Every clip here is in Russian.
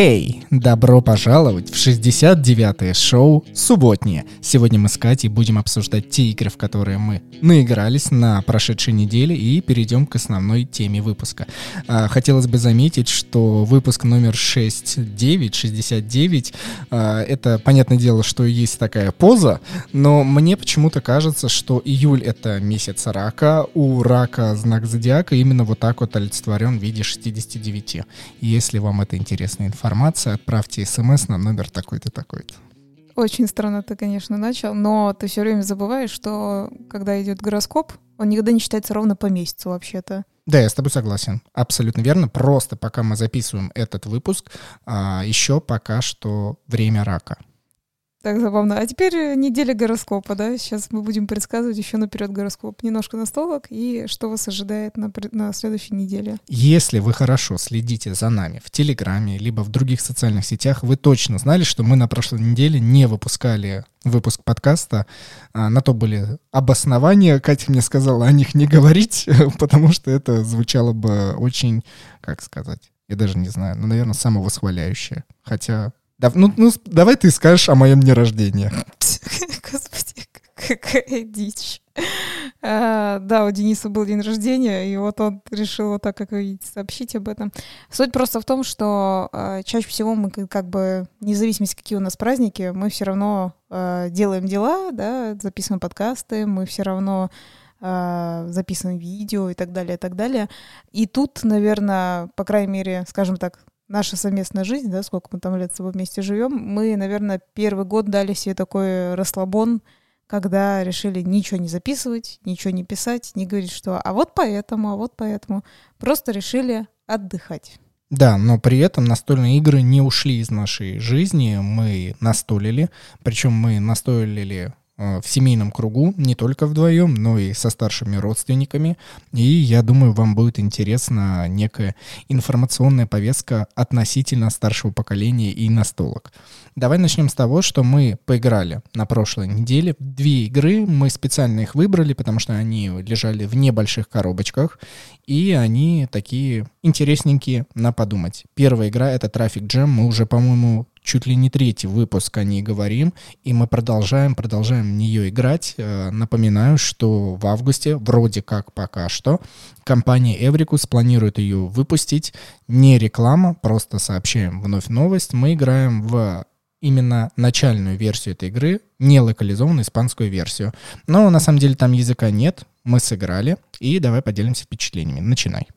Эй, добро пожаловать в 69-е шоу «Субботнее». Сегодня мы с Катей будем обсуждать те игры, в которые мы наигрались на прошедшей неделе и перейдем к основной теме выпуска. А, хотелось бы заметить, что выпуск номер 69, 69, а, это, понятное дело, что есть такая поза, но мне почему-то кажется, что июль — это месяц рака, у рака знак зодиака именно вот так вот олицетворен в виде 69. Если вам это интересно информация, отправьте смс на номер такой-то, такой-то. Очень странно ты, конечно, начал, но ты все время забываешь, что когда идет гороскоп, он никогда не считается ровно по месяцу вообще-то. Да, я с тобой согласен. Абсолютно верно. Просто пока мы записываем этот выпуск, а, еще пока что время рака. Так забавно. А теперь э, неделя гороскопа, да? Сейчас мы будем предсказывать еще наперед гороскоп. Немножко настолок и что вас ожидает на, на следующей неделе. Если вы хорошо следите за нами в Телеграме, либо в других социальных сетях, вы точно знали, что мы на прошлой неделе не выпускали выпуск подкаста. А, на то были обоснования. Катя мне сказала о них не говорить, потому что это звучало бы очень, как сказать, я даже не знаю, ну, наверное, самовосхваляющее. Хотя да, ну, ну, давай ты скажешь о моем дне рождения. Господи, какая дичь. А, да, у Дениса был день рождения, и вот он решил вот так, как вы видите, сообщить об этом. Суть просто в том, что а, чаще всего мы как бы, независимо какие у нас праздники, мы все равно а, делаем дела, да, записываем подкасты, мы все равно а, записываем видео и так далее, и так далее. И тут, наверное, по крайней мере, скажем так, наша совместная жизнь, да, сколько мы там лет с тобой вместе живем, мы, наверное, первый год дали себе такой расслабон, когда решили ничего не записывать, ничего не писать, не говорить, что а вот поэтому, а вот поэтому. Просто решили отдыхать. Да, но при этом настольные игры не ушли из нашей жизни, мы настолили, причем мы настолили в семейном кругу, не только вдвоем, но и со старшими родственниками. И я думаю, вам будет интересна некая информационная повестка относительно старшего поколения и настолок. Давай начнем с того, что мы поиграли на прошлой неделе. Две игры, мы специально их выбрали, потому что они лежали в небольших коробочках, и они такие интересненькие на подумать. Первая игра — это Traffic Jam, мы уже, по-моему, чуть ли не третий выпуск о ней говорим, и мы продолжаем, продолжаем в нее играть. Э, напоминаю, что в августе, вроде как пока что, компания Эврикус планирует ее выпустить. Не реклама, просто сообщаем вновь новость. Мы играем в именно начальную версию этой игры, не локализованную испанскую версию. Но на самом деле там языка нет, мы сыграли, и давай поделимся впечатлениями. Начинай.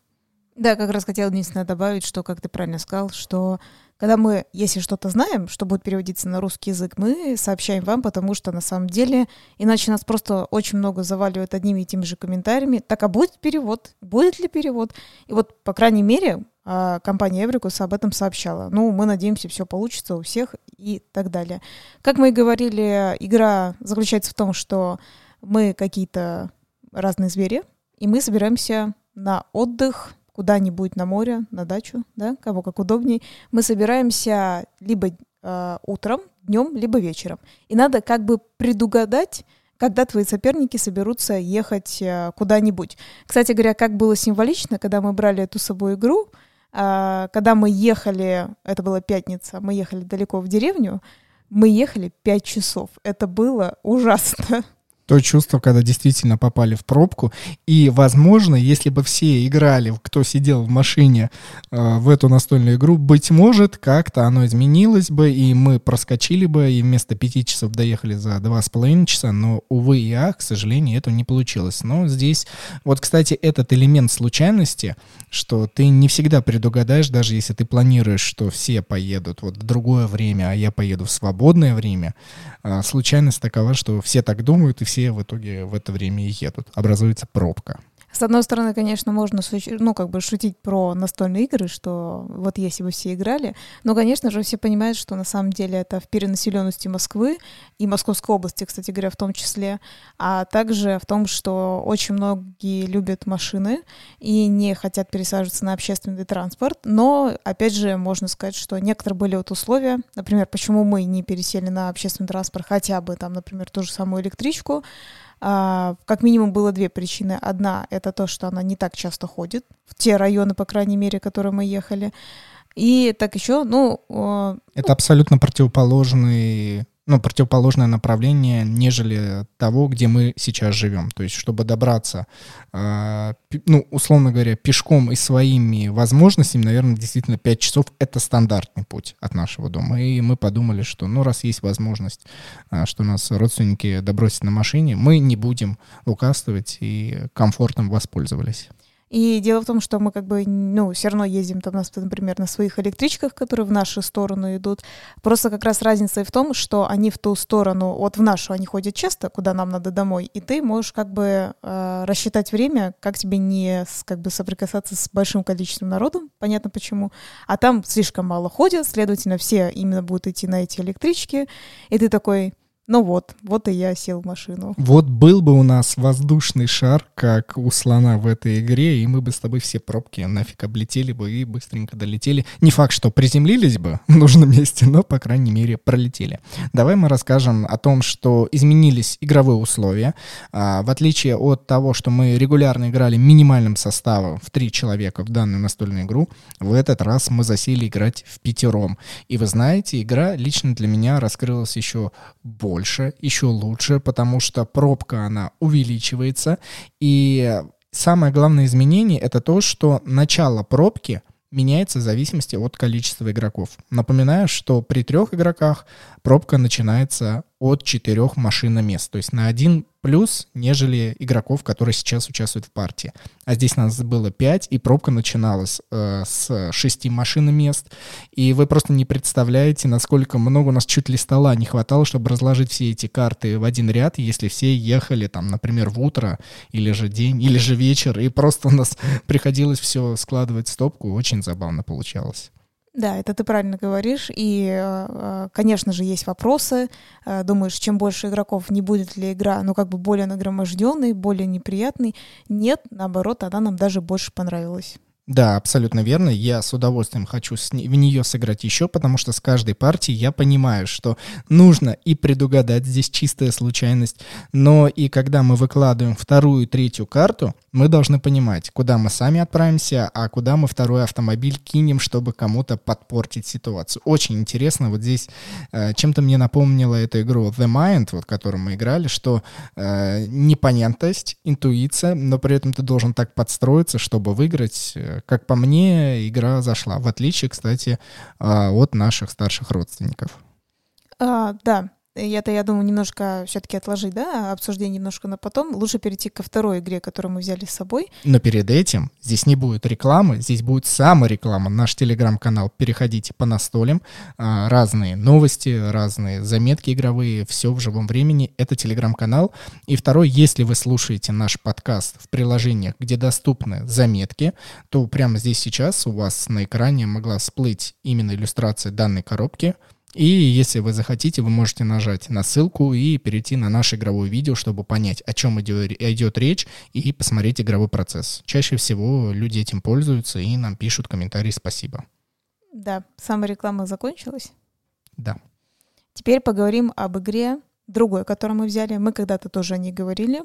Да, как раз хотела единственное добавить, что, как ты правильно сказал, что когда мы, если что-то знаем, что будет переводиться на русский язык, мы сообщаем вам, потому что на самом деле, иначе нас просто очень много заваливают одними и теми же комментариями. Так, а будет перевод? Будет ли перевод? И вот, по крайней мере, а, компания Эврикус об этом сообщала. Ну, мы надеемся, все получится у всех и так далее. Как мы и говорили, игра заключается в том, что мы какие-то разные звери, и мы собираемся на отдых куда-нибудь на море, на дачу, да, кого как удобней, мы собираемся либо э, утром, днем, либо вечером. И надо как бы предугадать, когда твои соперники соберутся ехать э, куда-нибудь. Кстати говоря, как было символично, когда мы брали эту с собой игру, э, когда мы ехали, это была пятница, мы ехали далеко в деревню, мы ехали пять часов. Это было ужасно то чувство, когда действительно попали в пробку. И, возможно, если бы все играли, кто сидел в машине э, в эту настольную игру, быть может, как-то оно изменилось бы, и мы проскочили бы, и вместо пяти часов доехали за два с половиной часа, но, увы и ах, к сожалению, это не получилось. Но здесь, вот, кстати, этот элемент случайности, что ты не всегда предугадаешь, даже если ты планируешь, что все поедут вот в другое время, а я поеду в свободное время, э, случайность такова, что все так думают, и все все в итоге в это время и едут. Образуется пробка. С одной стороны, конечно, можно ну, как бы шутить про настольные игры, что вот если бы все играли, но, конечно же, все понимают, что на самом деле это в перенаселенности Москвы и Московской области, кстати говоря, в том числе, а также в том, что очень многие любят машины и не хотят пересаживаться на общественный транспорт, но, опять же, можно сказать, что некоторые были вот условия, например, почему мы не пересели на общественный транспорт, хотя бы там, например, ту же самую электричку, как минимум было две причины. Одна — это то, что она не так часто ходит в те районы, по крайней мере, в которые мы ехали. И так еще, ну... Это ну, абсолютно противоположный ну, противоположное направление, нежели того, где мы сейчас живем. То есть, чтобы добраться, э, ну, условно говоря, пешком и своими возможностями, наверное, действительно 5 часов — это стандартный путь от нашего дома. И мы подумали, что, ну, раз есть возможность, э, что нас родственники добросят на машине, мы не будем укастывать и комфортом воспользовались. И дело в том, что мы как бы, ну, все равно ездим там, например, на своих электричках, которые в нашу сторону идут. Просто как раз разница и в том, что они в ту сторону, вот в нашу они ходят часто, куда нам надо домой, и ты можешь как бы э, рассчитать время, как тебе не как бы соприкасаться с большим количеством народу, понятно почему, а там слишком мало ходят, следовательно, все именно будут идти на эти электрички, и ты такой, ну вот, вот и я сел в машину. Вот был бы у нас воздушный шар, как у слона в этой игре, и мы бы с тобой все пробки нафиг облетели бы и быстренько долетели. Не факт, что приземлились бы в нужном месте, но, по крайней мере, пролетели. Давай мы расскажем о том, что изменились игровые условия. А, в отличие от того, что мы регулярно играли минимальным составом в три человека в данную настольную игру, в этот раз мы засели играть в пятером. И вы знаете, игра лично для меня раскрылась еще больше больше, еще лучше, потому что пробка, она увеличивается. И самое главное изменение — это то, что начало пробки меняется в зависимости от количества игроков. Напоминаю, что при трех игроках пробка начинается от четырех машиномест, то есть на один плюс, нежели игроков, которые сейчас участвуют в партии. А здесь нас было 5, и пробка начиналась э, с 6 машиномест, и вы просто не представляете, насколько много у нас чуть ли стола не хватало, чтобы разложить все эти карты в один ряд, если все ехали там, например, в утро, или же день, или же вечер, и просто у нас приходилось все складывать в стопку, очень забавно получалось. Да, это ты правильно говоришь. И, э, конечно же, есть вопросы. Э, думаешь, чем больше игроков, не будет ли игра, ну, как бы более нагроможденной, более неприятной? Нет, наоборот, она нам даже больше понравилась. Да, абсолютно верно. Я с удовольствием хочу с в нее сыграть еще, потому что с каждой партией я понимаю, что нужно и предугадать, здесь чистая случайность, но и когда мы выкладываем вторую третью карту, мы должны понимать, куда мы сами отправимся, а куда мы второй автомобиль кинем, чтобы кому-то подпортить ситуацию. Очень интересно, вот здесь э, чем-то мне напомнила эту игру The Mind, вот которую мы играли, что э, непонятность, интуиция, но при этом ты должен так подстроиться, чтобы выиграть э, как по мне, игра зашла. В отличие, кстати, а, от наших старших родственников. А, да, это, я думаю, немножко все-таки отложить, да, обсуждение немножко на потом. Лучше перейти ко второй игре, которую мы взяли с собой. Но перед этим здесь не будет рекламы, здесь будет самореклама. Наш телеграм-канал. Переходите по настолям. А, разные новости, разные заметки игровые, все в живом времени. Это телеграм-канал. И второй, если вы слушаете наш подкаст в приложениях, где доступны заметки, то прямо здесь сейчас у вас на экране могла всплыть именно иллюстрация данной коробки — и если вы захотите, вы можете нажать на ссылку и перейти на наше игровое видео, чтобы понять, о чем идет, речь, и посмотреть игровой процесс. Чаще всего люди этим пользуются и нам пишут комментарии «спасибо». Да, самореклама закончилась. Да. Теперь поговорим об игре другой, которую мы взяли. Мы когда-то тоже о ней говорили.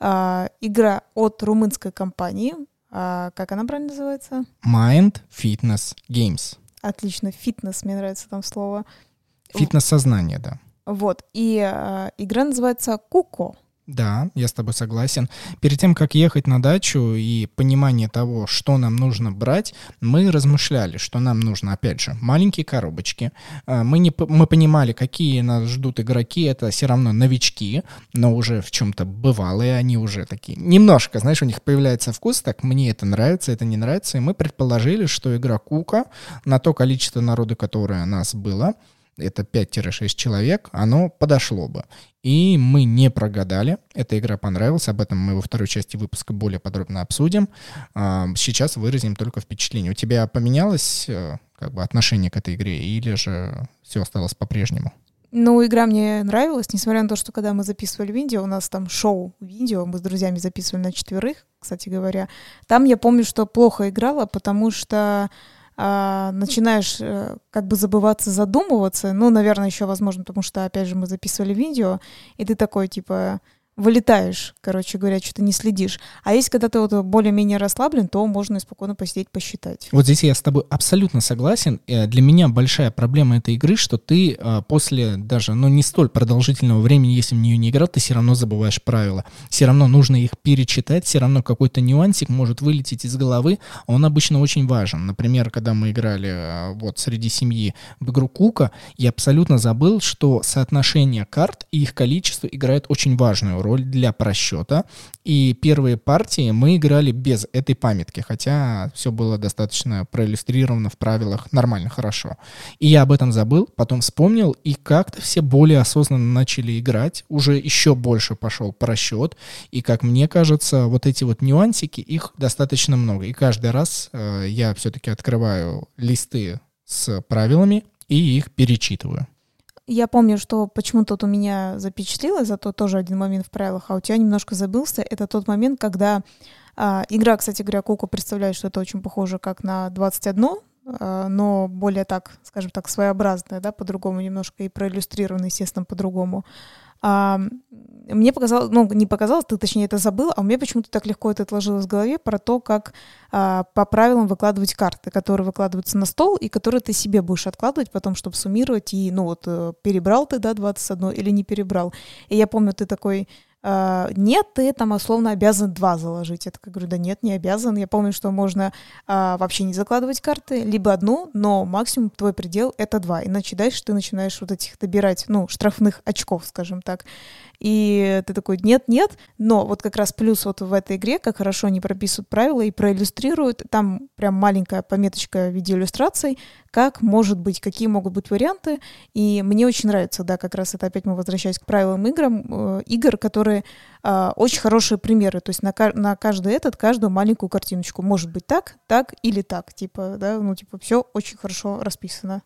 А, игра от румынской компании. А, как она правильно называется? Mind Fitness Games. Отлично, фитнес, мне нравится там слово. Фитнес-сознание, да. Вот, и э, игра называется «Куко». Да, я с тобой согласен. Перед тем, как ехать на дачу и понимание того, что нам нужно брать, мы размышляли, что нам нужно, опять же, маленькие коробочки. А, мы, не, мы понимали, какие нас ждут игроки. Это все равно новички, но уже в чем-то бывалые. Они уже такие немножко, знаешь, у них появляется вкус, так мне это нравится, это не нравится. И мы предположили, что игра Кука на то количество народу, которое у нас было, это 5-6 человек, оно подошло бы. И мы не прогадали. Эта игра понравилась. Об этом мы во второй части выпуска более подробно обсудим. А, сейчас выразим только впечатление. У тебя поменялось э, как бы отношение к этой игре или же все осталось по-прежнему? Ну, игра мне нравилась, несмотря на то, что когда мы записывали видео, у нас там шоу видео, мы с друзьями записывали на четверых, кстати говоря. Там я помню, что плохо играла, потому что а, начинаешь а, как бы забываться, задумываться. Ну, наверное, еще возможно, потому что, опять же, мы записывали видео, и ты такой, типа, вылетаешь, короче говоря, что-то не следишь. А если когда ты вот более-менее расслаблен, то можно спокойно посидеть, посчитать. Вот здесь я с тобой абсолютно согласен. Э, для меня большая проблема этой игры, что ты э, после даже, ну, не столь продолжительного времени, если в нее не играл, ты все равно забываешь правила. Все равно нужно их перечитать, все равно какой-то нюансик может вылететь из головы. Он обычно очень важен. Например, когда мы играли э, вот среди семьи в игру Кука, я абсолютно забыл, что соотношение карт и их количество играет очень важную роль для просчета. И первые партии мы играли без этой памятки, хотя все было достаточно проиллюстрировано в правилах нормально, хорошо. И я об этом забыл, потом вспомнил, и как-то все более осознанно начали играть, уже еще больше пошел просчет, и, как мне кажется, вот эти вот нюансики, их достаточно много. И каждый раз э, я все-таки открываю листы с правилами и их перечитываю. Я помню, что почему-то тут у меня запечатлелось, зато тоже один момент в правилах, а у тебя немножко забылся. Это тот момент, когда а, игра, кстати говоря, Куку представляет, что это очень похоже как на 21, а, но более так, скажем так, своеобразная, да, по-другому немножко и проиллюстрировано, естественно, по-другому. А, мне показалось, ну, не показалось, ты точнее это забыл, а у меня почему-то так легко это отложилось в голове про то, как а, по правилам выкладывать карты, которые выкладываются на стол и которые ты себе будешь откладывать потом, чтобы суммировать и, ну, вот, э, перебрал ты, да, 21 или не перебрал. И я помню, ты такой нет, ты там условно обязан два заложить. Я так говорю, да нет, не обязан. Я помню, что можно uh, вообще не закладывать карты, либо одну, но максимум твой предел — это два. Иначе дальше ты начинаешь вот этих добирать, ну, штрафных очков, скажем так. И ты такой, нет, нет, но вот как раз плюс вот в этой игре, как хорошо они прописывают правила и проиллюстрируют, там прям маленькая пометочка в виде иллюстраций, как может быть, какие могут быть варианты, и мне очень нравится, да, как раз это опять мы возвращаясь к правилам играм, э, игр, которые э, очень хорошие примеры, то есть на, на каждый этот, каждую маленькую картиночку, может быть так, так или так, типа, да, ну, типа, все очень хорошо расписано.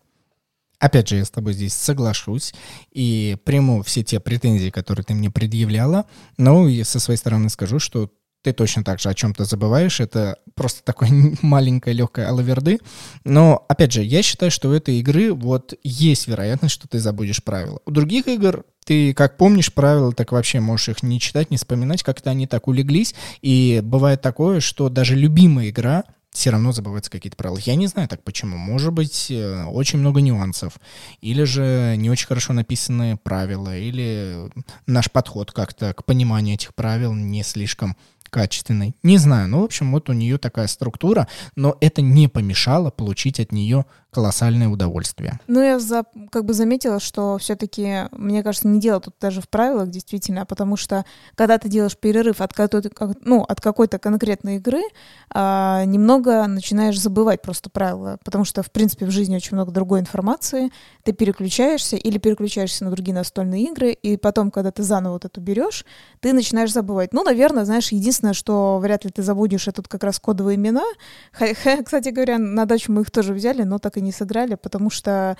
Опять же, я с тобой здесь соглашусь и приму все те претензии, которые ты мне предъявляла. Но и со своей стороны скажу, что ты точно так же о чем-то забываешь. Это просто такое маленькое, легкое алаверды. Но, опять же, я считаю, что у этой игры вот есть вероятность, что ты забудешь правила. У других игр ты как помнишь правила, так вообще можешь их не читать, не вспоминать, как-то они так улеглись. И бывает такое, что даже любимая игра все равно забываются какие-то правила. Я не знаю так почему. Может быть, э, очень много нюансов. Или же не очень хорошо написаны правила, или наш подход как-то к пониманию этих правил не слишком качественный. Не знаю. Ну, в общем, вот у нее такая структура, но это не помешало получить от нее колоссальное удовольствие. Ну, я за, как бы заметила, что все-таки, мне кажется, не дело тут даже в правилах, действительно, потому что когда ты делаешь перерыв от какой-то, ну, от какой-то конкретной игры, а, немного начинаешь забывать просто правила, потому что, в принципе, в жизни очень много другой информации, ты переключаешься или переключаешься на другие настольные игры, и потом, когда ты заново вот эту берешь, ты начинаешь забывать. Ну, наверное, знаешь, единственное, что вряд ли ты забудешь, это как раз кодовые имена. Кстати говоря, на дачу мы их тоже взяли, но так и не сыграли, потому что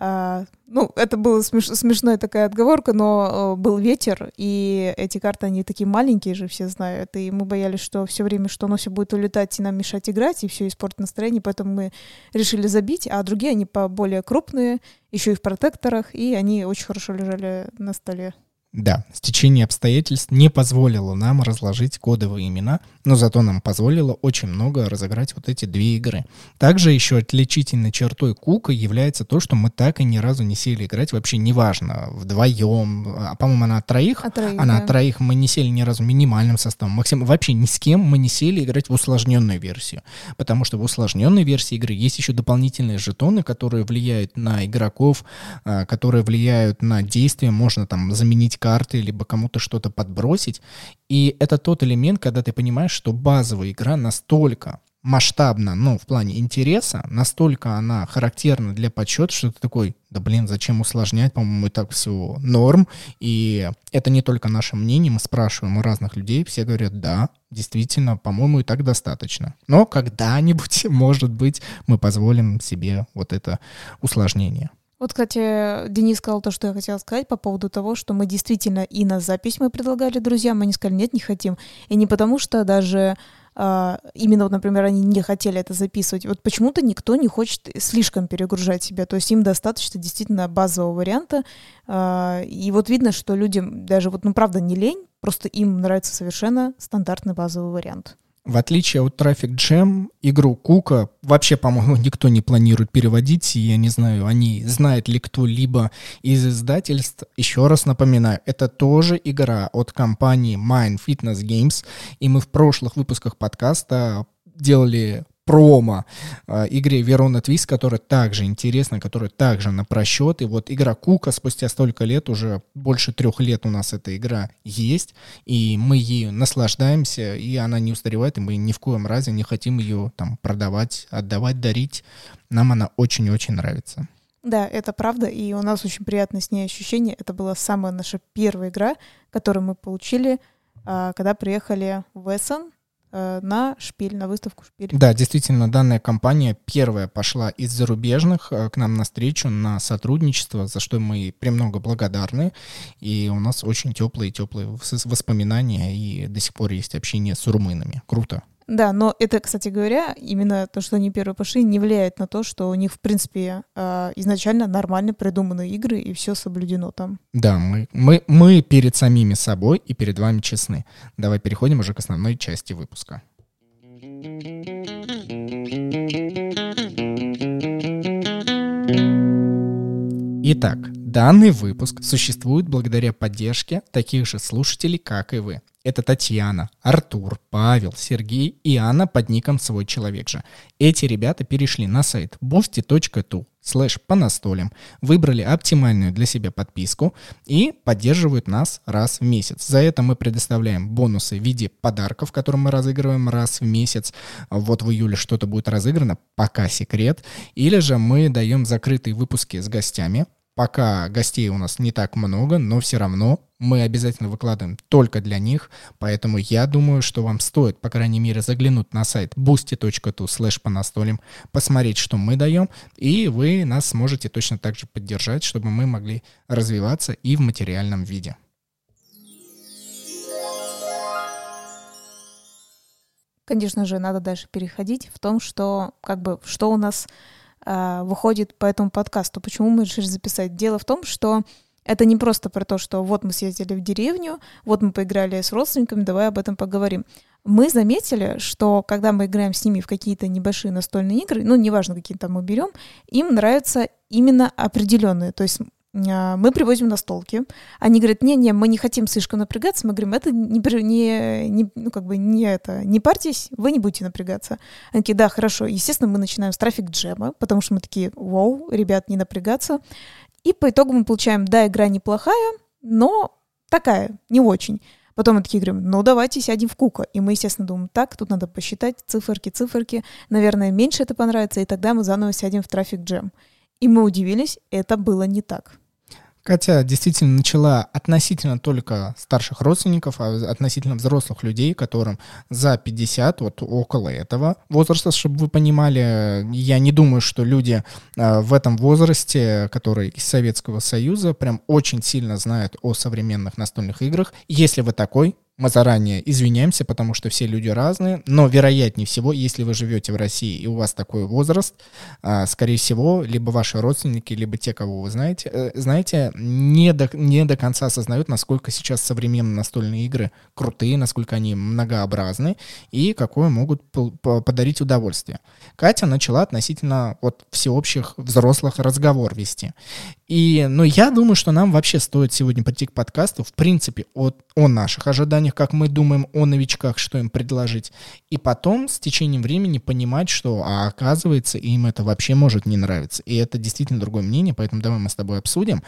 Uh, ну, это была смеш смешная такая отговорка, но uh, был ветер, и эти карты, они такие маленькие же, все знают, и мы боялись, что все время, что оно все будет улетать и нам мешать играть, и все испортит настроение, поэтому мы решили забить, а другие, они более крупные, еще и в протекторах, и они очень хорошо лежали на столе. Да, стечение обстоятельств не позволило нам разложить кодовые имена, но зато нам позволило очень много разыграть вот эти две игры. Также еще отличительной чертой Кука является то, что мы так и ни разу не сели играть, вообще неважно, вдвоем, а по-моему она от троих, от троих она да. от троих, мы не сели ни разу минимальным составом, максим, вообще ни с кем мы не сели играть в усложненную версию, потому что в усложненной версии игры есть еще дополнительные жетоны, которые влияют на игроков, а, которые влияют на действия, можно там заменить карты, либо кому-то что-то подбросить. И это тот элемент, когда ты понимаешь, что базовая игра настолько масштабна, ну, в плане интереса, настолько она характерна для подсчета, что ты такой, да блин, зачем усложнять, по-моему, и так все норм. И это не только наше мнение, мы спрашиваем у разных людей, все говорят, да, действительно, по-моему, и так достаточно. Но когда-нибудь, может быть, мы позволим себе вот это усложнение. Вот, кстати, Денис сказал то, что я хотела сказать по поводу того, что мы действительно и на запись мы предлагали друзьям, они сказали, нет, не хотим. И не потому, что даже а, именно, вот, например, они не хотели это записывать. Вот почему-то никто не хочет слишком перегружать себя. То есть им достаточно действительно базового варианта. А, и вот видно, что людям даже вот, ну, правда, не лень, просто им нравится совершенно стандартный базовый вариант. В отличие от Traffic Jam, игру Кука вообще, по-моему, никто не планирует переводить. И я не знаю, они знает ли кто-либо из издательств. Еще раз напоминаю, это тоже игра от компании Mind Fitness Games. И мы в прошлых выпусках подкаста делали промо э, игре Верона Твист, которая также интересна, которая также на просчет. И вот игра Кука спустя столько лет, уже больше трех лет у нас эта игра есть, и мы ею наслаждаемся, и она не устаревает, и мы ни в коем разе не хотим ее там продавать, отдавать, дарить. Нам она очень-очень нравится. Да, это правда, и у нас очень приятное с ней ощущение. Это была самая наша первая игра, которую мы получили, а, когда приехали в Эссен, на шпиль, на выставку шпиль. Да, действительно, данная компания первая пошла из зарубежных э, к нам на встречу, на сотрудничество, за что мы премного благодарны. И у нас очень теплые-теплые воспоминания, и до сих пор есть общение с румынами. Круто. Да, но это, кстати говоря, именно то, что они первые пошли, не влияет на то, что у них, в принципе, а, изначально нормально придуманы игры, и все соблюдено там. Да, мы, мы, мы перед самими собой и перед вами честны. Давай переходим уже к основной части выпуска. Итак, данный выпуск существует благодаря поддержке таких же слушателей, как и вы. Это Татьяна, Артур, Павел, Сергей и Анна под ником «Свой человек же». Эти ребята перешли на сайт boosty.tu слэш по настолям, выбрали оптимальную для себя подписку и поддерживают нас раз в месяц. За это мы предоставляем бонусы в виде подарков, которые мы разыгрываем раз в месяц. Вот в июле что-то будет разыграно, пока секрет. Или же мы даем закрытые выпуски с гостями, Пока гостей у нас не так много, но все равно мы обязательно выкладываем только для них, поэтому я думаю, что вам стоит, по крайней мере, заглянуть на сайт boosty.tu slash по настолям, посмотреть, что мы даем, и вы нас сможете точно так же поддержать, чтобы мы могли развиваться и в материальном виде. Конечно же, надо дальше переходить в том, что как бы что у нас э, выходит по этому подкасту. Почему мы решили записать? Дело в том, что это не просто про то, что вот мы съездили в деревню, вот мы поиграли с родственниками, давай об этом поговорим. Мы заметили, что когда мы играем с ними в какие-то небольшие настольные игры, ну, неважно, какие там мы берем, им нравятся именно определенные. То есть мы привозим на столки. Они говорят, не-не, мы не хотим слишком напрягаться. Мы говорим, это не, не, не, ну, как бы не это, не парьтесь, вы не будете напрягаться. Они такие, да, хорошо. Естественно, мы начинаем с трафик джема, потому что мы такие, вау, ребят, не напрягаться. И по итогу мы получаем, да, игра неплохая, но такая, не очень. Потом мы такие говорим, ну давайте сядем в кука. И мы, естественно, думаем, так, тут надо посчитать циферки, циферки. Наверное, меньше это понравится, и тогда мы заново сядем в трафик джем. И мы удивились, это было не так. Катя действительно начала относительно только старших родственников, а относительно взрослых людей, которым за 50, вот около этого возраста, чтобы вы понимали, я не думаю, что люди э, в этом возрасте, которые из Советского Союза, прям очень сильно знают о современных настольных играх. Если вы такой, мы заранее извиняемся, потому что все люди разные, но вероятнее всего, если вы живете в России и у вас такой возраст, а, скорее всего, либо ваши родственники, либо те, кого вы знаете, э, знаете, не до, не до конца осознают, насколько сейчас современные настольные игры крутые, насколько они многообразны и какое могут подарить удовольствие. Катя начала относительно вот всеобщих взрослых разговор вести. И, ну, я думаю, что нам вообще стоит сегодня прийти к подкасту, в принципе, от, о наших ожиданиях, как мы думаем о новичках, что им предложить, и потом с течением времени понимать, что, а оказывается, им это вообще может не нравиться. И это действительно другое мнение, поэтому давай мы с тобой обсудим,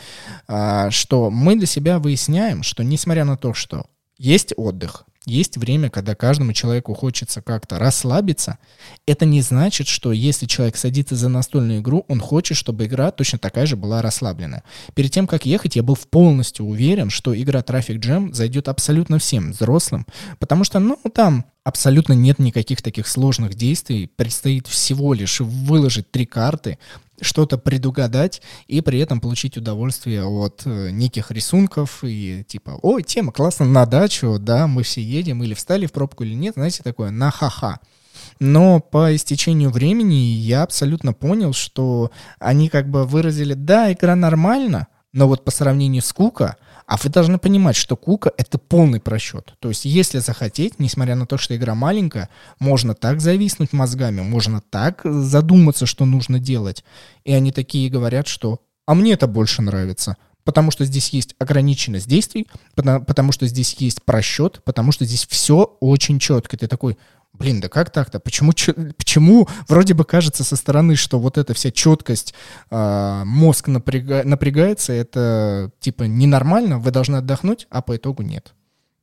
а, что мы для себя выясняем, что несмотря на то, что есть отдых, есть время, когда каждому человеку хочется как-то расслабиться. Это не значит, что если человек садится за настольную игру, он хочет, чтобы игра точно такая же была расслабленная. Перед тем, как ехать, я был полностью уверен, что игра Traffic Jam зайдет абсолютно всем взрослым, потому что, ну, там абсолютно нет никаких таких сложных действий. Предстоит всего лишь выложить три карты, что-то предугадать и при этом получить удовольствие от э, неких рисунков и типа, ой, тема классно на дачу, да, мы все едем или встали в пробку или нет, знаете, такое на ха-ха. Но по истечению времени я абсолютно понял, что они как бы выразили, да, игра нормально, но вот по сравнению с Кука, а вы должны понимать, что Кука — это полный просчет. То есть если захотеть, несмотря на то, что игра маленькая, можно так зависнуть мозгами, можно так задуматься, что нужно делать. И они такие говорят, что «а мне это больше нравится» потому что здесь есть ограниченность действий, потому, потому что здесь есть просчет, потому что здесь все очень четко. Ты такой, блин, да как так-то? Почему, почему вроде бы кажется со стороны, что вот эта вся четкость, э, мозг напряга, напрягается, это типа ненормально, вы должны отдохнуть, а по итогу нет.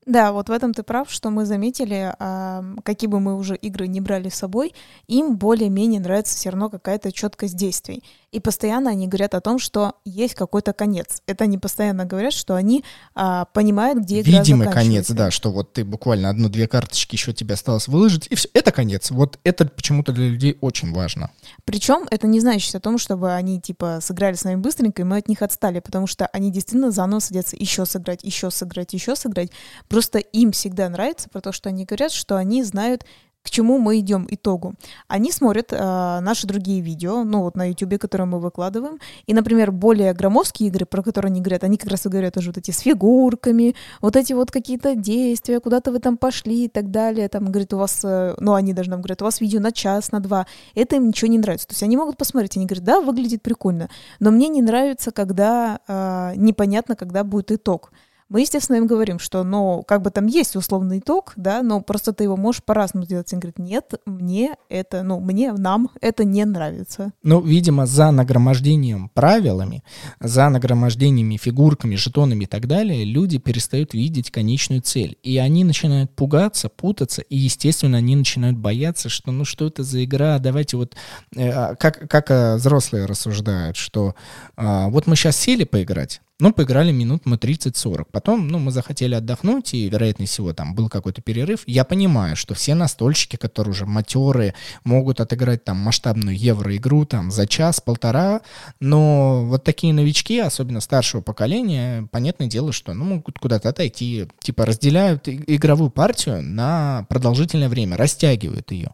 Да, вот в этом ты прав, что мы заметили, а, какие бы мы уже игры не брали с собой, им более-менее нравится все равно какая-то четкость действий. И постоянно они говорят о том, что есть какой-то конец. Это они постоянно говорят, что они а, понимают, где игра Видимый конец, да, что вот ты буквально одну-две карточки еще тебе осталось выложить, и все, это конец. Вот это почему-то для людей очень важно. Причем это не значит о том, чтобы они типа сыграли с нами быстренько, и мы от них отстали, потому что они действительно заново садятся еще сыграть, еще сыграть, еще сыграть. Просто им всегда нравится про то, что они говорят, что они знают к чему мы идем итогу. Они смотрят э, наши другие видео, ну вот на YouTube, которые мы выкладываем, и, например, более громоздкие игры, про которые они говорят, они как раз и говорят уже вот эти с фигурками, вот эти вот какие-то действия, куда-то вы там пошли и так далее, там, говорит, у вас, э, ну, они даже нам говорят, у вас видео на час, на два, это им ничего не нравится. То есть они могут посмотреть, они говорят, да, выглядит прикольно, но мне не нравится, когда э, непонятно, когда будет итог. Мы, естественно, им говорим, что, ну, как бы там есть условный итог, да, но просто ты его можешь по-разному сделать. Он говорит, нет, мне это, ну, мне, нам это не нравится. Ну, видимо, за нагромождением правилами, за нагромождениями фигурками, жетонами и так далее, люди перестают видеть конечную цель. И они начинают пугаться, путаться, и, естественно, они начинают бояться, что, ну, что это за игра, давайте вот, э, а, как, как э, взрослые рассуждают, что э, вот мы сейчас сели поиграть, ну, поиграли минут мы 30-40. Потом, ну, мы захотели отдохнуть, и, вероятнее всего, там был какой-то перерыв. Я понимаю, что все настольщики, которые уже матерые, могут отыграть там масштабную евроигру там за час-полтора, но вот такие новички, особенно старшего поколения, понятное дело, что, ну, могут куда-то отойти, типа разделяют игровую партию на продолжительное время, растягивают ее.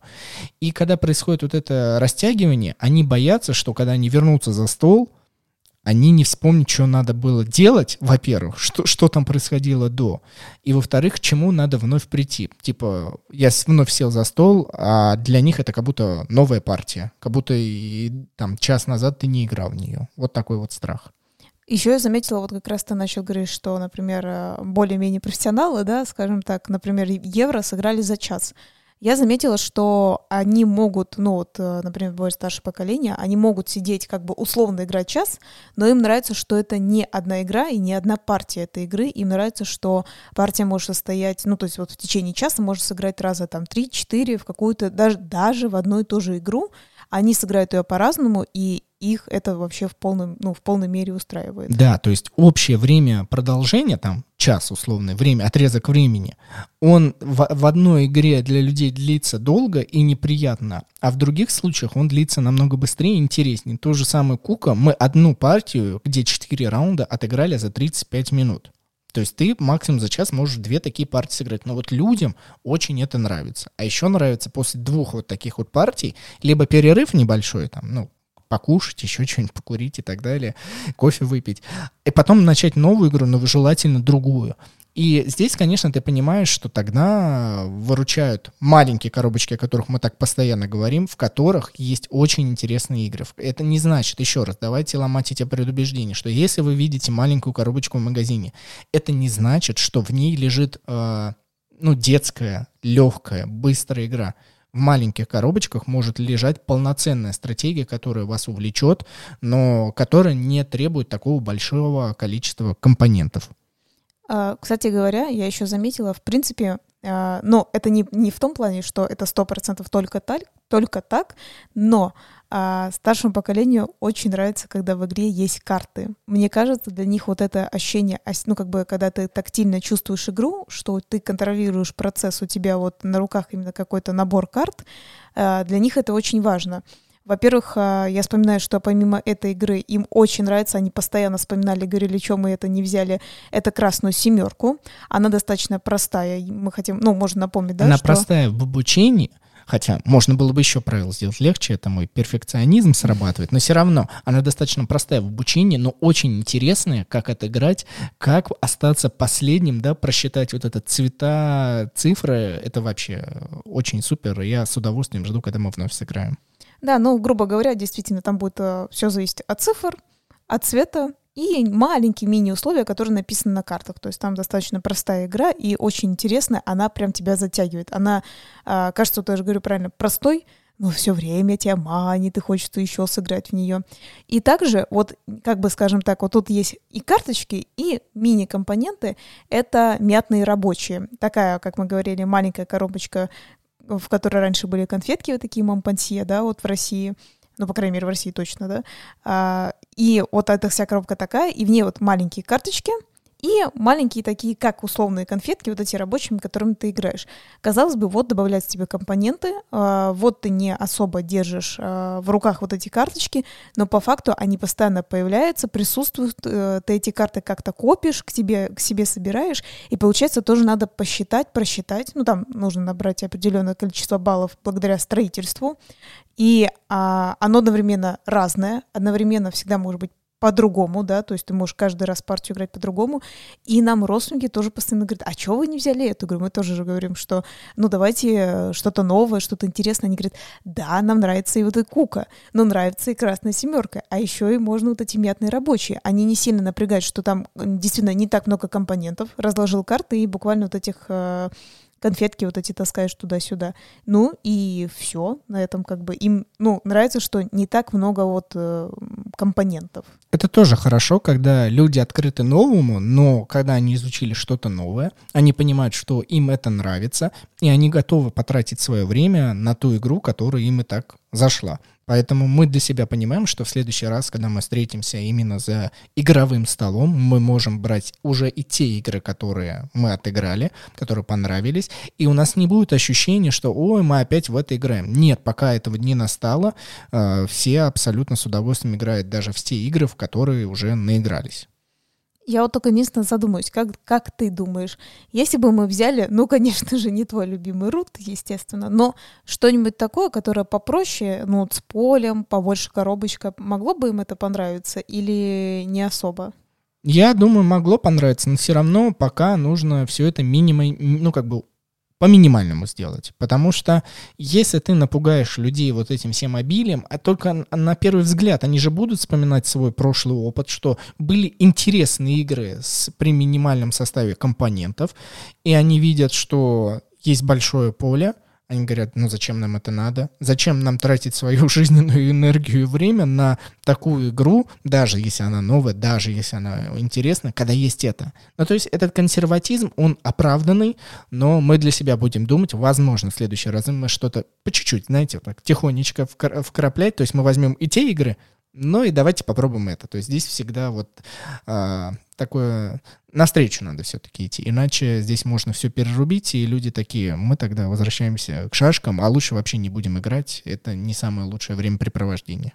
И когда происходит вот это растягивание, они боятся, что когда они вернутся за стол, они не вспомнят, что надо было делать, во-первых, что, что там происходило до, и, во-вторых, к чему надо вновь прийти. Типа, я вновь сел за стол, а для них это как будто новая партия, как будто и, там час назад ты не играл в нее. Вот такой вот страх. Еще я заметила, вот как раз ты начал говорить, что, например, э, более-менее профессионалы, да, скажем так, например, евро сыграли за час я заметила, что они могут, ну вот, э, например, более старшее поколение, они могут сидеть как бы условно играть час, но им нравится, что это не одна игра и не одна партия этой игры. Им нравится, что партия может состоять, ну то есть вот в течение часа можно сыграть раза там 3-4 в какую-то, даже, даже в одну и ту же игру. Они сыграют ее по-разному, и их это вообще в, полном, ну, в полной мере устраивает. Да, то есть общее время продолжения, там, час условное время, отрезок времени, он в, в одной игре для людей длится долго и неприятно, а в других случаях он длится намного быстрее и интереснее. То же самое Кука, мы одну партию, где 4 раунда, отыграли за 35 минут. То есть ты максимум за час можешь две такие партии сыграть. Но вот людям очень это нравится. А еще нравится после двух вот таких вот партий, либо перерыв небольшой, там, ну, покушать, еще что-нибудь покурить и так далее, кофе выпить. И потом начать новую игру, но желательно другую. И здесь, конечно, ты понимаешь, что тогда выручают маленькие коробочки, о которых мы так постоянно говорим, в которых есть очень интересные игры. Это не значит, еще раз, давайте ломать эти предубеждения, что если вы видите маленькую коробочку в магазине, это не значит, что в ней лежит э, ну, детская, легкая, быстрая игра в маленьких коробочках может лежать полноценная стратегия, которая вас увлечет, но которая не требует такого большого количества компонентов. А, кстати говоря, я еще заметила, в принципе, А, но это не, не в том плане, что это сто процентов только так, только так, но а старшему поколению очень нравится, когда в игре есть карты. Мне кажется, для них вот это ощущение, ну как бы, когда ты тактильно чувствуешь игру, что ты контролируешь процесс, у тебя вот на руках именно какой-то набор карт, а, для них это очень важно. Во-первых, а, я вспоминаю, что помимо этой игры им очень нравится, они постоянно вспоминали, говорили, что мы это не взяли, это красную семерку. Она достаточно простая, мы хотим, ну, можно напомнить, да? Она что... простая в обучении, Хотя можно было бы еще правила сделать легче, это мой перфекционизм срабатывает, но все равно она достаточно простая в обучении, но очень интересная, как отыграть, как остаться последним, да, просчитать вот это цвета, цифры, это вообще очень супер, я с удовольствием жду, когда мы вновь сыграем. Да, ну, грубо говоря, действительно, там будет э, все зависеть от цифр, от цвета и маленькие мини-условия, которые написаны на картах. То есть там достаточно простая игра и очень интересная, она прям тебя затягивает. Она, э, кажется, вот я же говорю правильно, простой, но все время тебя манит, и хочется еще сыграть в нее. И также, вот, как бы скажем так, вот тут есть и карточки, и мини-компоненты. Это мятные рабочие. Такая, как мы говорили, маленькая коробочка, в которой раньше были конфетки, вот такие мампансье, да, вот в России ну, по крайней мере, в России точно, да. А, и вот эта вся коробка такая, и в ней вот маленькие карточки — и маленькие такие, как условные конфетки, вот эти рабочими, которыми ты играешь. Казалось бы, вот добавляются тебе компоненты, э, вот ты не особо держишь э, в руках вот эти карточки, но по факту они постоянно появляются, присутствуют, э, ты эти карты как-то копишь, к, тебе, к себе собираешь, и получается тоже надо посчитать, просчитать, ну там нужно набрать определенное количество баллов благодаря строительству, и а, оно одновременно разное, одновременно всегда может быть по-другому, да, то есть ты можешь каждый раз партию играть по-другому. И нам родственники тоже постоянно говорят, а чего вы не взяли эту игру? Мы тоже же говорим, что ну давайте э, что-то новое, что-то интересное. Они говорят, да, нам нравится и вот эта кука, но нравится и красная семерка, а еще и можно вот эти мятные рабочие. Они не сильно напрягают, что там действительно не так много компонентов. Разложил карты и буквально вот этих э, конфетки вот эти таскаешь туда-сюда. Ну и все на этом как бы им, ну, нравится, что не так много вот э, компонентов. Это тоже хорошо, когда люди открыты новому, но когда они изучили что-то новое, они понимают, что им это нравится, и они готовы потратить свое время на ту игру, которая им и так зашла. Поэтому мы для себя понимаем, что в следующий раз, когда мы встретимся именно за игровым столом, мы можем брать уже и те игры, которые мы отыграли, которые понравились, и у нас не будет ощущения, что «Ой, мы опять в это играем». Нет, пока этого не настало, э, все абсолютно с удовольствием играют даже в те игры, в которые уже наигрались. Я вот только единственное задумаюсь, как, как ты думаешь, если бы мы взяли, ну, конечно же, не твой любимый рут, естественно, но что-нибудь такое, которое попроще, ну, вот с полем, побольше коробочка, могло бы им это понравиться или не особо? Я думаю, могло понравиться, но все равно пока нужно все это минимум, ну, как бы по минимальному сделать. Потому что если ты напугаешь людей вот этим всем обилием, а только на первый взгляд они же будут вспоминать свой прошлый опыт, что были интересные игры с, при минимальном составе компонентов, и они видят, что есть большое поле, они говорят, ну зачем нам это надо? Зачем нам тратить свою жизненную энергию и время на такую игру, даже если она новая, даже если она интересна, когда есть это? Ну то есть этот консерватизм, он оправданный, но мы для себя будем думать, возможно, в следующий раз мы что-то по чуть-чуть, знаете, так тихонечко вкраплять, то есть мы возьмем и те игры, ну и давайте попробуем это. То есть здесь всегда вот а, такое навстречу надо все-таки идти. Иначе здесь можно все перерубить, и люди такие, мы тогда возвращаемся к шашкам, а лучше вообще не будем играть. Это не самое лучшее времяпрепровождение.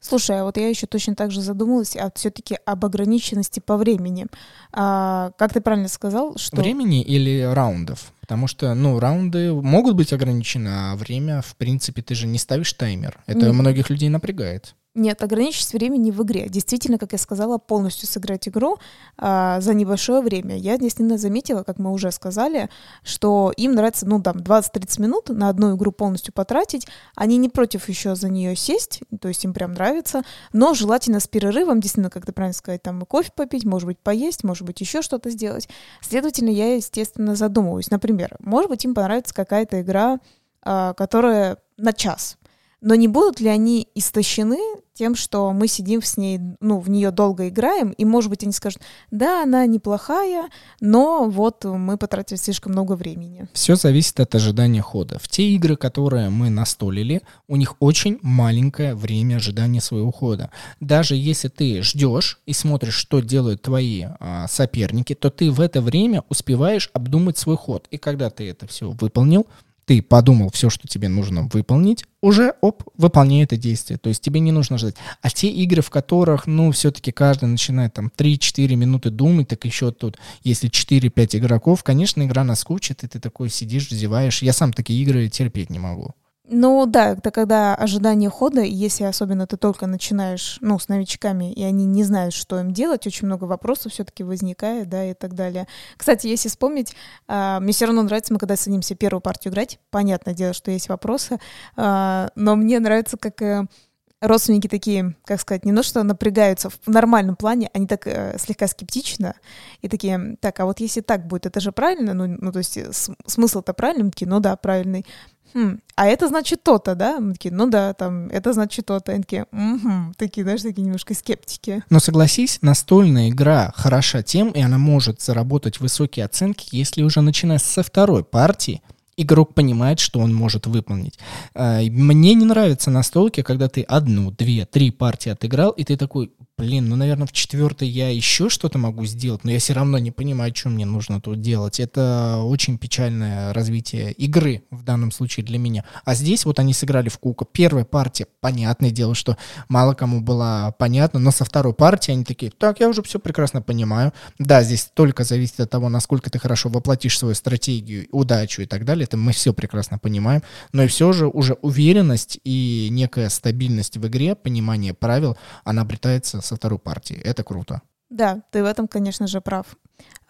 Слушай, а вот я еще точно так же задумалась, а все-таки об ограниченности по времени. А, как ты правильно сказал, что... Времени или раундов? Потому что, ну, раунды могут быть ограничены, а время, в принципе, ты же не ставишь таймер. Это Нет. многих людей напрягает. Нет, ограничить времени в игре. Действительно, как я сказала, полностью сыграть игру а, за небольшое время. Я действительно заметила, как мы уже сказали, что им нравится, ну, там, 20-30 минут на одну игру полностью потратить. Они не против еще за нее сесть, то есть им прям нравится, но желательно с перерывом, действительно, как ты правильно сказать, там, кофе попить, может быть, поесть, может быть, еще что-то сделать. Следовательно, я, естественно, задумываюсь. Например, может быть, им понравится какая-то игра, а, которая на час. Но не будут ли они истощены тем, что мы сидим с ней, ну, в нее долго играем, и, может быть, они скажут, да, она неплохая, но вот мы потратили слишком много времени. Все зависит от ожидания хода. В те игры, которые мы настолили, у них очень маленькое время ожидания своего хода. Даже если ты ждешь и смотришь, что делают твои а, соперники, то ты в это время успеваешь обдумать свой ход. И когда ты это все выполнил, ты подумал все, что тебе нужно выполнить, уже, оп, выполняй это действие. То есть тебе не нужно ждать. А те игры, в которых, ну, все-таки каждый начинает там 3-4 минуты думать, так еще тут, если 4-5 игроков, конечно, игра наскучит, и ты такой сидишь, зеваешь. Я сам такие игры терпеть не могу. Ну да, это когда ожидание хода, если особенно ты только начинаешь, ну, с новичками, и они не знают, что им делать, очень много вопросов все-таки возникает, да, и так далее. Кстати, если вспомнить, э, мне все равно нравится, мы когда садимся первую партию играть, понятное дело, что есть вопросы, э, но мне нравится, как... Э, родственники такие, как сказать, не то что напрягаются в нормальном плане, они так э, слегка скептично и такие, так, а вот если так будет, это же правильно, ну, ну то есть смысл-то правильный, такие, ну да, правильный хм, а это значит то-то, да? Мы такие, ну да, там, это значит то-то. Они такие, угу. Такие, знаешь, такие немножко скептики. Но согласись, настольная игра хороша тем, и она может заработать высокие оценки, если уже начиная со второй партии игрок понимает, что он может выполнить. А, мне не нравится настолки, когда ты одну, две, три партии отыграл, и ты такой, блин, ну, наверное, в четвертой я еще что-то могу сделать, но я все равно не понимаю, что мне нужно тут делать. Это очень печальное развитие игры в данном случае для меня. А здесь вот они сыграли в Кука. Первая партия, понятное дело, что мало кому была понятна, но со второй партии они такие, так, я уже все прекрасно понимаю. Да, здесь только зависит от того, насколько ты хорошо воплотишь свою стратегию, удачу и так далее. Это мы все прекрасно понимаем. Но и все же уже уверенность и некая стабильность в игре, понимание правил, она обретается со второй партии. Это круто. Да, ты в этом, конечно же, прав.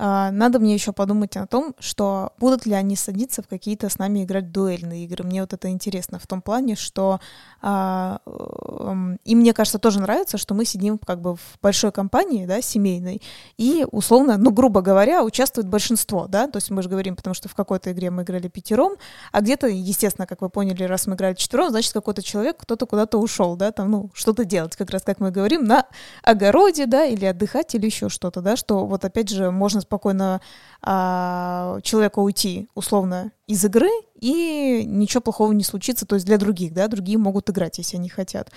А, надо мне еще подумать о том, что будут ли они садиться в какие-то с нами играть дуэльные игры. Мне вот это интересно в том плане, что а, и мне кажется тоже нравится, что мы сидим как бы в большой компании, да, семейной, и условно, ну грубо говоря, участвует большинство, да, то есть мы же говорим, потому что в какой-то игре мы играли пятером, а где-то, естественно, как вы поняли, раз мы играли четвером, значит какой-то человек, кто-то куда-то ушел, да, там, ну что-то делать, как раз как мы говорим, на огороде, да, или отдыхать, или еще что-то, да, что вот опять же можно спокойно а, человека уйти условно из игры, и ничего плохого не случится, то есть для других, да, другие могут играть, если они хотят.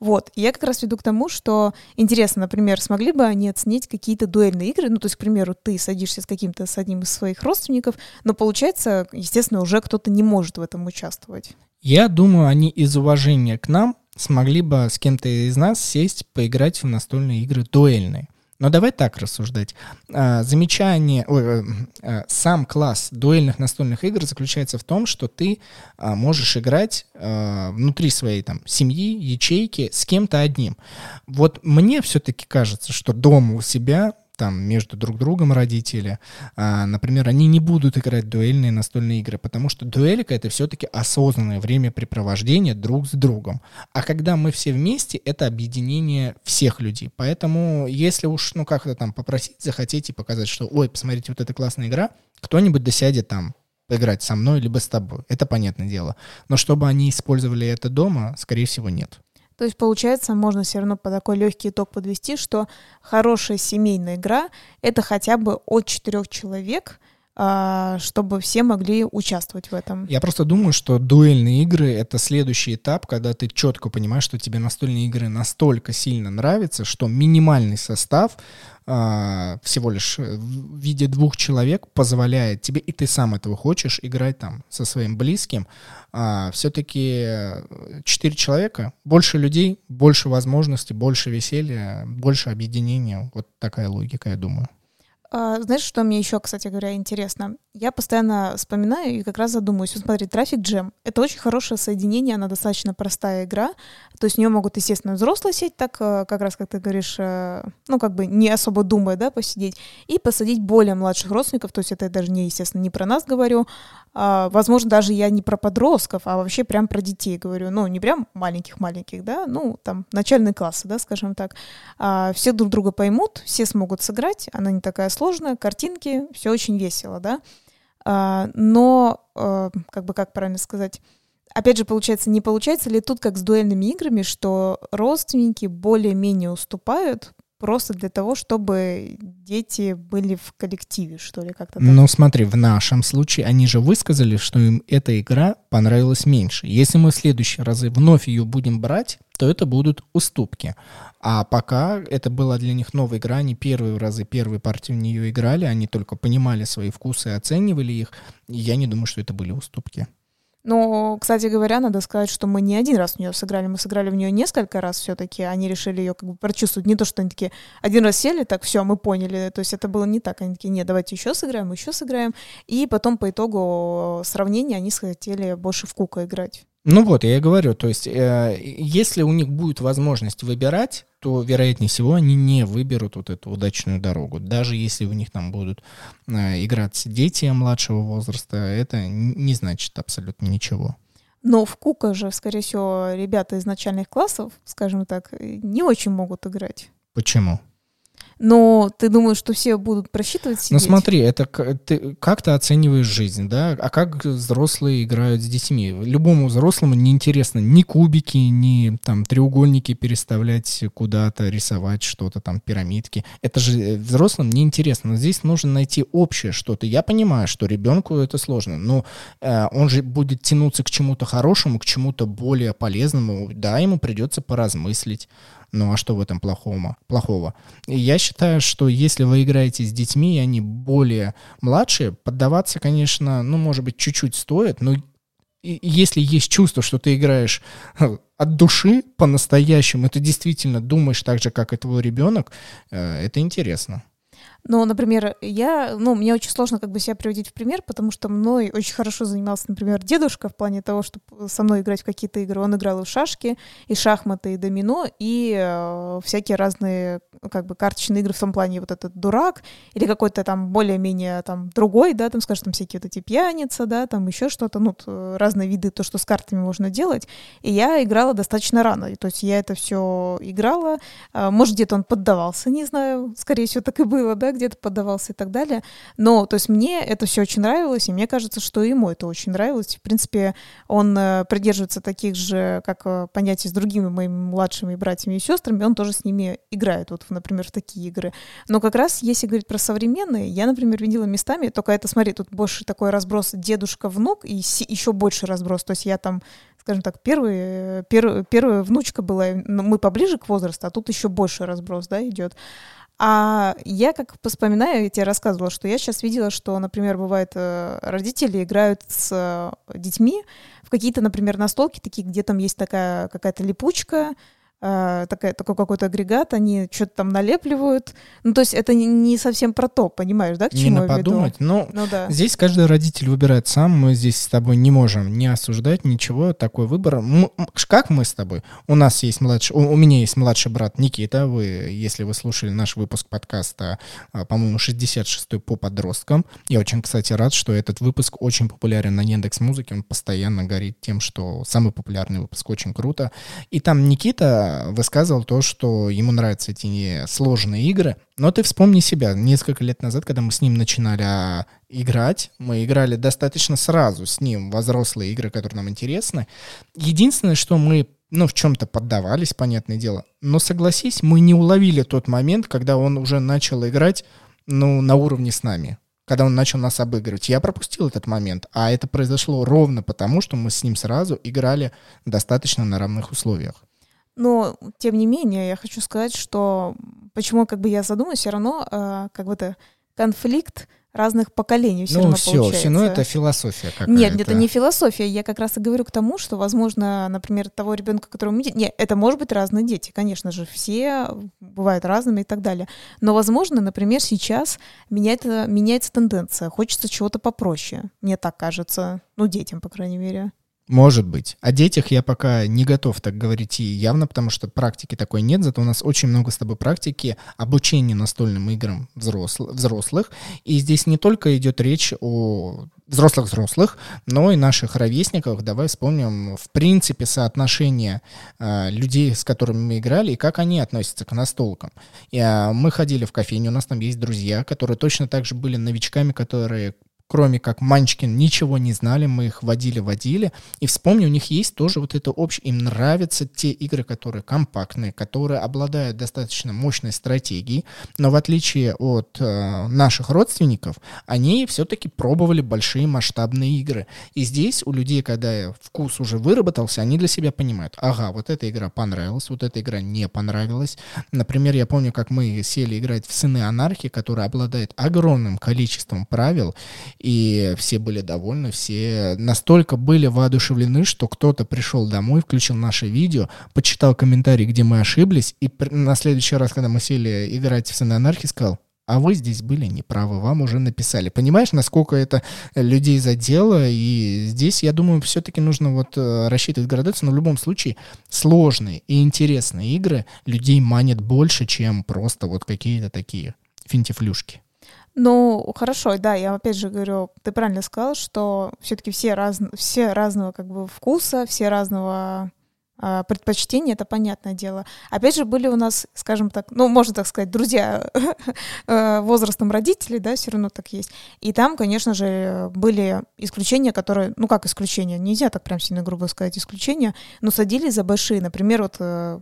Вот, и я как раз веду к тому, что интересно, например, смогли бы они оценить какие-то дуэльные игры, ну, то есть, к примеру, ты садишься с каким-то, с одним из своих родственников, но получается, естественно, уже кто-то не может в этом участвовать. Я думаю, они из уважения к нам смогли бы с кем-то из нас сесть, поиграть в настольные игры дуэльные. Но давай так рассуждать. А, замечание, э, э, сам класс дуэльных настольных игр заключается в том, что ты а, можешь играть а, внутри своей там семьи, ячейки с кем-то одним. Вот мне все-таки кажется, что дома у себя там между друг другом родители, а, например, они не будут играть дуэльные настольные игры, потому что дуэлька это все-таки осознанное времяпрепровождение друг с другом. А когда мы все вместе, это объединение всех людей. Поэтому, если уж, ну, как-то там попросить, захотеть и показать, что, ой, посмотрите, вот эта классная игра, кто-нибудь досядет там поиграть со мной, либо с тобой. Это понятное дело. Но чтобы они использовали это дома, скорее всего, нет. То есть, получается, можно все равно по такой легкий итог подвести, что хорошая семейная игра — это хотя бы от четырех человек, чтобы все могли участвовать в этом. Я просто думаю, что дуэльные игры — это следующий этап, когда ты четко понимаешь, что тебе настольные игры настолько сильно нравятся, что минимальный состав а, всего лишь в виде двух человек позволяет тебе, и ты сам этого хочешь, играть там со своим близким, а, все-таки четыре человека, больше людей, больше возможностей, больше веселья, больше объединения. Вот такая логика, я думаю. А, знаешь, что мне еще, кстати говоря, интересно? Я постоянно вспоминаю и как раз задумываюсь. Вот смотри, Traffic Jam — это очень хорошее соединение, она достаточно простая игра. То есть в нее могут, естественно, взрослые сеть, так э, как раз, как ты говоришь, э, ну, как бы не особо думая, да, посидеть, и посадить более младших родственников. То есть это даже не, естественно, не про нас говорю, возможно, даже я не про подростков, а вообще прям про детей говорю. Ну, не прям маленьких-маленьких, да, ну, там, начальные классы, да, скажем так. А, все друг друга поймут, все смогут сыграть, она не такая сложная, картинки, все очень весело, да. А, но, а, как бы, как правильно сказать, опять же, получается, не получается ли тут как с дуэльными играми, что родственники более-менее уступают просто для того, чтобы дети были в коллективе, что ли, как-то. Ну, смотри, в нашем случае они же высказали, что им эта игра понравилась меньше. Если мы в следующие разы вновь ее будем брать, то это будут уступки. А пока это была для них новая игра, они первые разы, первые партии в нее играли, они только понимали свои вкусы оценивали их. Я не думаю, что это были уступки. Но, кстати говоря, надо сказать, что мы не один раз в нее сыграли, мы сыграли в нее несколько раз все-таки. Они решили ее как бы прочувствовать. Не то, что они такие один раз сели, так все, мы поняли. То есть это было не так. Они такие, нет, давайте еще сыграем, еще сыграем. И потом по итогу сравнения они хотели больше в кука играть. Ну вот, я и говорю, то есть, э, если у них будет возможность выбирать, то, вероятнее всего, они не выберут вот эту удачную дорогу. Даже если у них там будут э, играться дети младшего возраста, это не значит абсолютно ничего. Но в Кука же, скорее всего, ребята из начальных классов, скажем так, не очень могут играть. Почему? Но ты думаешь, что все будут просчитывать ну, сидеть? Ну смотри, это ты как ты оцениваешь жизнь, да? А как взрослые играют с детьми? Любому взрослому неинтересно ни кубики, ни там треугольники переставлять куда-то, рисовать что-то там, пирамидки. Это же э, взрослым неинтересно. Но здесь нужно найти общее что-то. Я понимаю, что ребенку это сложно, но э, он же будет тянуться к чему-то хорошему, к чему-то более полезному. Да, ему придется поразмыслить. Ну а что в этом плохого? плохого? Я считаю, что если вы играете с детьми, и они более младшие, поддаваться, конечно, ну, может быть, чуть-чуть стоит, но если есть чувство, что ты играешь э, от души по-настоящему, ты действительно думаешь так же, как и твой ребенок, э, это интересно. Но, например, я, ну, мне очень сложно как бы себя приводить в пример, потому что мной очень хорошо занимался, например, дедушка в плане того, чтобы со мной играть в какие-то игры. Он играл и в шашки, и шахматы, и домино, и э, всякие разные как бы карточные игры в том плане вот этот дурак или какой-то там более-менее там другой, да, там, скажем, там всякие вот эти пьяница, да, там еще что-то, ну, разные виды, то, что с картами можно делать. И я играла достаточно рано, то есть я это все играла, а, может, где-то он поддавался, не знаю, скорее всего, так и было, да, где-то поддавался и так далее. Но, то есть мне это все очень нравилось, и мне кажется, что ему это очень нравилось. В принципе, он э, придерживается таких же, как э, понятий с другими моими младшими братьями и сестрами, он тоже с ними играет, вот, например, в такие игры. Но как раз, если говорить про современные, я, например, видела местами, только это, смотри, тут больше такой разброс дедушка-внук и еще больше разброс. То есть я там скажем так, первый, первый, первая внучка была, мы поближе к возрасту, а тут еще больше разброс, да, идет. А я как вспоминаю, я тебе рассказывала, что я сейчас видела, что, например, бывает, э, родители играют с э, детьми в какие-то, например, настолки, такие, где там есть такая какая-то липучка, э, такая, такой какой-то агрегат, они что-то там налепливают. Ну, то есть это не совсем про то, понимаешь, да, к чему не я подумать. Веду? Ну, ну да. здесь каждый родитель выбирает сам, мы здесь с тобой не можем не осуждать ничего, такой выбор. как мы с тобой? У нас есть младший, у, у меня есть младший брат Никита, вы, если вы слушали наш выпуск подкаста, а, по-моему, 66-й по подросткам, я очень, кстати, рад, что этот выпуск очень популярен на Яндекс Музыке, он постоянно горит тем, что самый популярный выпуск, очень круто. И там Никита высказывал то, что ему нравятся эти сложные игры. Но ты вспомни себя. Несколько лет назад, когда мы с ним начинали а, играть, мы играли достаточно сразу с ним во взрослые игры, которые нам интересны. Единственное, что мы ну, в чем-то поддавались, понятное дело. Но согласись, мы не уловили тот момент, когда он уже начал играть, ну, на уровне с нами когда он начал нас обыгрывать. Я пропустил этот момент, а это произошло ровно потому, что мы с ним сразу играли достаточно на равных условиях. Но, тем не менее, я хочу сказать, что почему как бы я задумалась, все равно э, как бы это конфликт разных поколений все ну, равно все, получается. все, ну это философия какая-то. Нет, это не философия. Я как раз и говорю к тому, что, возможно, например, того ребенка, которого мы... Нет, это может быть разные дети, конечно же, все бывают разными и так далее. Но, возможно, например, сейчас меняется, меняется тенденция. Хочется чего-то попроще. Мне так кажется. Ну, детям, по крайней мере. Может быть. О детях я пока не готов так говорить и явно, потому что практики такой нет, зато у нас очень много с тобой практики обучения настольным играм взрослых, взрослых. И здесь не только идет речь о взрослых-взрослых, но и наших ровесниках. Давай вспомним, в принципе, соотношение э, людей, с которыми мы играли, и как они относятся к настолкам. И, э, мы ходили в кофейню, у нас там есть друзья, которые точно так же были новичками, которые кроме как Манчкин, ничего не знали, мы их водили-водили, и вспомни, у них есть тоже вот это общее, им нравятся те игры, которые компактные, которые обладают достаточно мощной стратегией, но в отличие от э, наших родственников, они все-таки пробовали большие масштабные игры. И здесь у людей, когда вкус уже выработался, они для себя понимают, ага, вот эта игра понравилась, вот эта игра не понравилась. Например, я помню, как мы сели играть в Сыны Анархии, которая обладает огромным количеством правил, и все были довольны, все настолько были воодушевлены, что кто-то пришел домой, включил наше видео, почитал комментарий, где мы ошиблись, и на следующий раз, когда мы сели играть в Сыны Анархии, сказал, а вы здесь были неправы, вам уже написали. Понимаешь, насколько это людей задело, и здесь, я думаю, все-таки нужно вот э, рассчитывать градацию, но в любом случае сложные и интересные игры людей манят больше, чем просто вот какие-то такие финтифлюшки. Ну, хорошо, да, я опять же говорю, ты правильно сказал, что все-таки все, раз, все разного как бы вкуса, все разного предпочтения, это понятное дело. Опять же, были у нас, скажем так, ну, можно так сказать, друзья э, возрастом родителей, да, все равно так есть. И там, конечно же, были исключения, которые, ну, как исключения, нельзя так прям сильно грубо сказать исключения, но садились за большие. Например, вот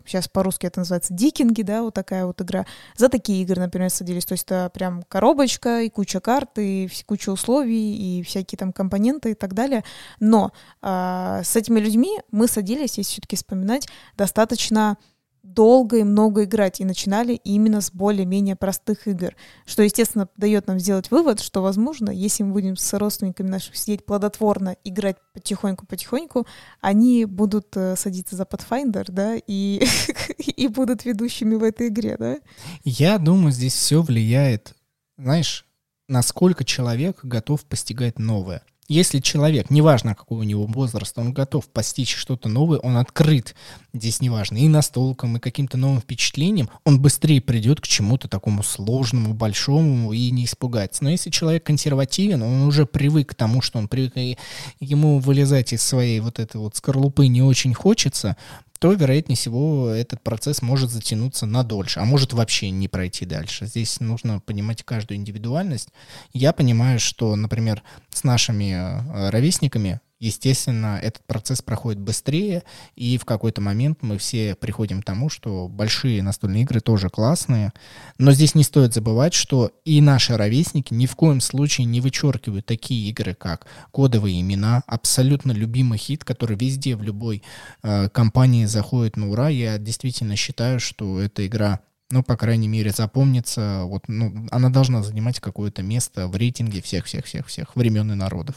сейчас э, по-русски это называется дикинги, да, вот такая вот игра. За такие игры, например, садились. То есть это прям коробочка и куча карт, и куча условий, и всякие там компоненты и так далее. Но а, с этими людьми мы садились, если все-таки вспоминать, достаточно долго и много играть, и начинали именно с более-менее простых игр, что, естественно, дает нам сделать вывод, что, возможно, если мы будем с родственниками наших сидеть плодотворно, играть потихоньку-потихоньку, они будут э, садиться за Pathfinder, да, и, и будут ведущими в этой игре, да? Я думаю, здесь все влияет, знаешь, насколько человек готов постигать новое. Если человек, неважно какой у него возраст, он готов постичь что-то новое, он открыт, здесь неважно, и настолкам, и каким-то новым впечатлением, он быстрее придет к чему-то такому сложному, большому и не испугается. Но если человек консервативен, он уже привык к тому, что он привык, и ему вылезать из своей вот этой вот скорлупы не очень хочется, то, вероятнее всего, этот процесс может затянуться на дольше, а может вообще не пройти дальше. Здесь нужно понимать каждую индивидуальность. Я понимаю, что, например, с нашими э, ровесниками естественно, этот процесс проходит быстрее, и в какой-то момент мы все приходим к тому, что большие настольные игры тоже классные, но здесь не стоит забывать, что и наши ровесники ни в коем случае не вычеркивают такие игры, как кодовые имена, абсолютно любимый хит, который везде в любой э, компании заходит на ура. Я действительно считаю, что эта игра ну, по крайней мере, запомнится, вот, ну, она должна занимать какое-то место в рейтинге всех-всех-всех-всех времен и народов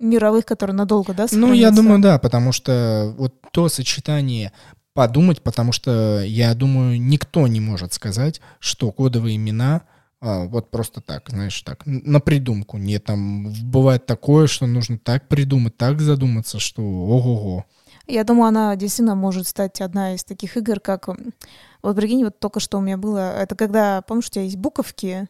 мировых, которые надолго, да, Ну, я думаю, да, потому что вот то сочетание подумать, потому что я думаю, никто не может сказать, что кодовые имена а, вот просто так, знаешь, так, на придумку. Не там бывает такое, что нужно так придумать, так задуматься, что ого-го. Я думаю, она действительно может стать одна из таких игр, как... Вот, прикинь, вот только что у меня было... Это когда, помнишь, у тебя есть буковки,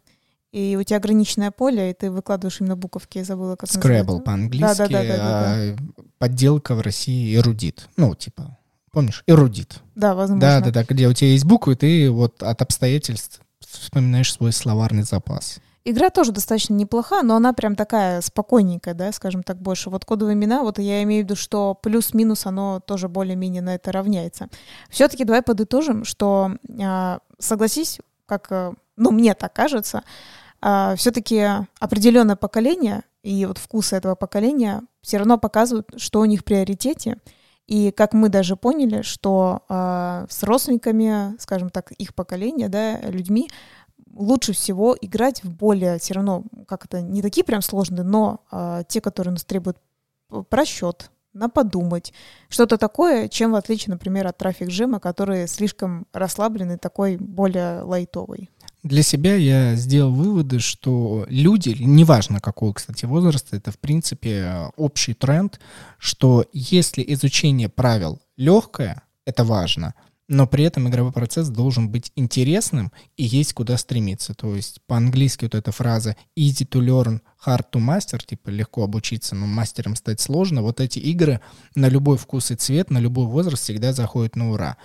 и у тебя ограниченное поле, и ты выкладываешь именно буковки, я забыла, как Scrabble по-английски, да, да, да, да, да, а подделка в России эрудит. Ну, типа, помнишь, эрудит. Да, возможно. Да, да, да, где у тебя есть буквы, ты вот от обстоятельств вспоминаешь свой словарный запас. Игра тоже достаточно неплоха, но она прям такая спокойненькая, да, скажем так, больше. Вот кодовые имена, вот я имею в виду, что плюс-минус оно тоже более-менее на это равняется. Все-таки давай подытожим, что, а, согласись, как, э, ну, мне так кажется, а, все-таки определенное поколение и вот вкусы этого поколения все равно показывают, что у них в приоритете. И как мы даже поняли, что э, с родственниками, скажем так, их поколения, да, людьми, лучше всего играть в более все равно, как это, не такие прям сложные, но э, те, которые нас требуют просчет, на подумать, что-то такое, чем в отличие, например, от трафик джема, который слишком расслабленный, такой более лайтовый. Для себя я сделал выводы, что люди, неважно какого, кстати, возраста, это в принципе общий тренд, что если изучение правил легкое, это важно, но при этом игровой процесс должен быть интересным и есть куда стремиться. То есть по-английски вот эта фраза easy to learn, hard to master, типа легко обучиться, но мастером стать сложно. Вот эти игры на любой вкус и цвет, на любой возраст всегда заходят на ура.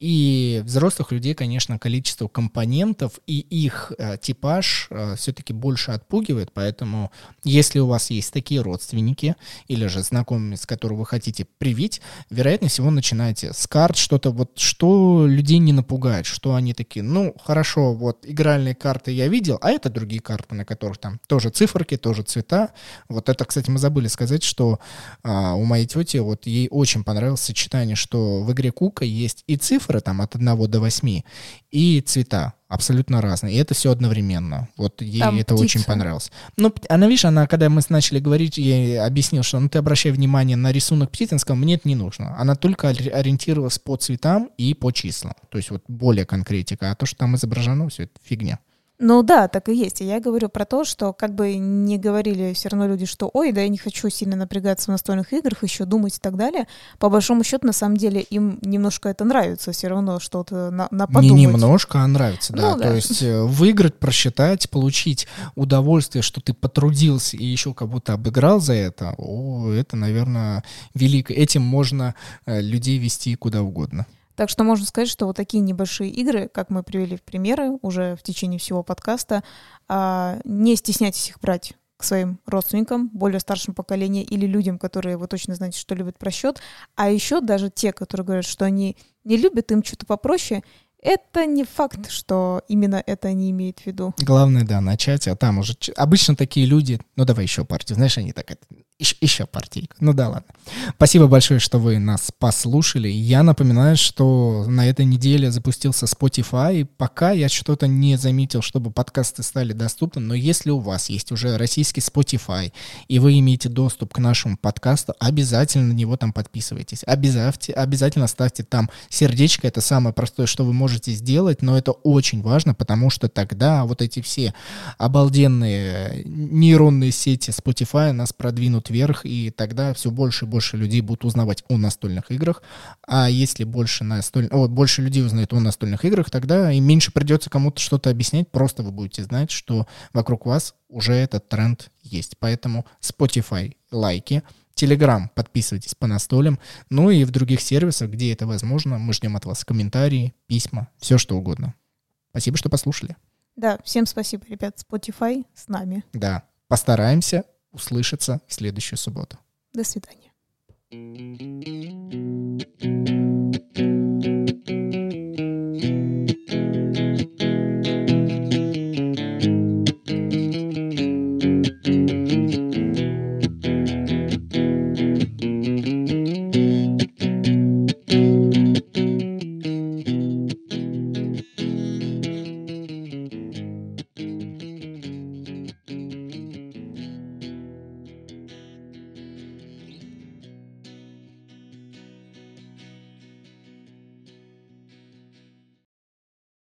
И взрослых людей, конечно, количество компонентов и их э, типаж э, все-таки больше отпугивает, поэтому если у вас есть такие родственники или же знакомые, с которых вы хотите привить, вероятнее всего начинайте с карт, что-то вот, что людей не напугает, что они такие, ну, хорошо, вот игральные карты я видел, а это другие карты, на которых там тоже циферки, тоже цвета. Вот это, кстати, мы забыли сказать, что а, у моей тети вот ей очень понравилось сочетание, что в игре Кука есть и цифры там от 1 до 8, и цвета абсолютно разные. И это все одновременно. Вот ей Там это птица. очень понравилось. Ну, она, видишь, она, когда мы начали говорить, я ей объяснил, что ну ты обращай внимание на рисунок птиц, она сказала, мне это не нужно. Она только ориентировалась по цветам и по числам. То есть вот более конкретика. А то, что там изображено, все это фигня. Ну да, так и есть. И я говорю про то, что как бы не говорили все равно люди, что ой, да я не хочу сильно напрягаться в настольных играх, еще думать и так далее. По большому счету, на самом деле, им немножко это нравится все равно что-то на, на подумать. Не немножко, а нравится, да. Ну, да. То есть э, выиграть, просчитать, получить удовольствие, что ты потрудился и еще как будто обыграл за это, о, это, наверное, велико. Этим можно э, людей вести куда угодно. Так что можно сказать, что вот такие небольшие игры, как мы привели в примеры уже в течение всего подкаста, а, не стесняйтесь их брать к своим родственникам, более старшему поколению или людям, которые вы точно знаете, что любят просчет. А еще даже те, которые говорят, что они не любят, им что-то попроще, это не факт, что именно это они имеют в виду. Главное, да, начать, а там уже... Обычно такие люди, ну давай еще партию, знаешь, они так это еще, еще партийка. Ну да, ладно. Спасибо большое, что вы нас послушали. Я напоминаю, что на этой неделе запустился Spotify. Пока я что-то не заметил, чтобы подкасты стали доступны, но если у вас есть уже российский Spotify, и вы имеете доступ к нашему подкасту, обязательно на него там подписывайтесь. Обязательно, обязательно ставьте там сердечко. Это самое простое, что вы можете сделать, но это очень важно, потому что тогда вот эти все обалденные нейронные сети Spotify нас продвинут вверх, и тогда все больше и больше людей будут узнавать о настольных играх. А если больше, настоль... о, больше людей узнает о настольных играх, тогда и меньше придется кому-то что-то объяснять, просто вы будете знать, что вокруг вас уже этот тренд есть. Поэтому Spotify лайки, Telegram подписывайтесь по настолям, ну и в других сервисах, где это возможно, мы ждем от вас комментарии, письма, все что угодно. Спасибо, что послушали. Да, всем спасибо, ребят. Spotify с нами. Да, постараемся услышаться в следующую субботу. До свидания.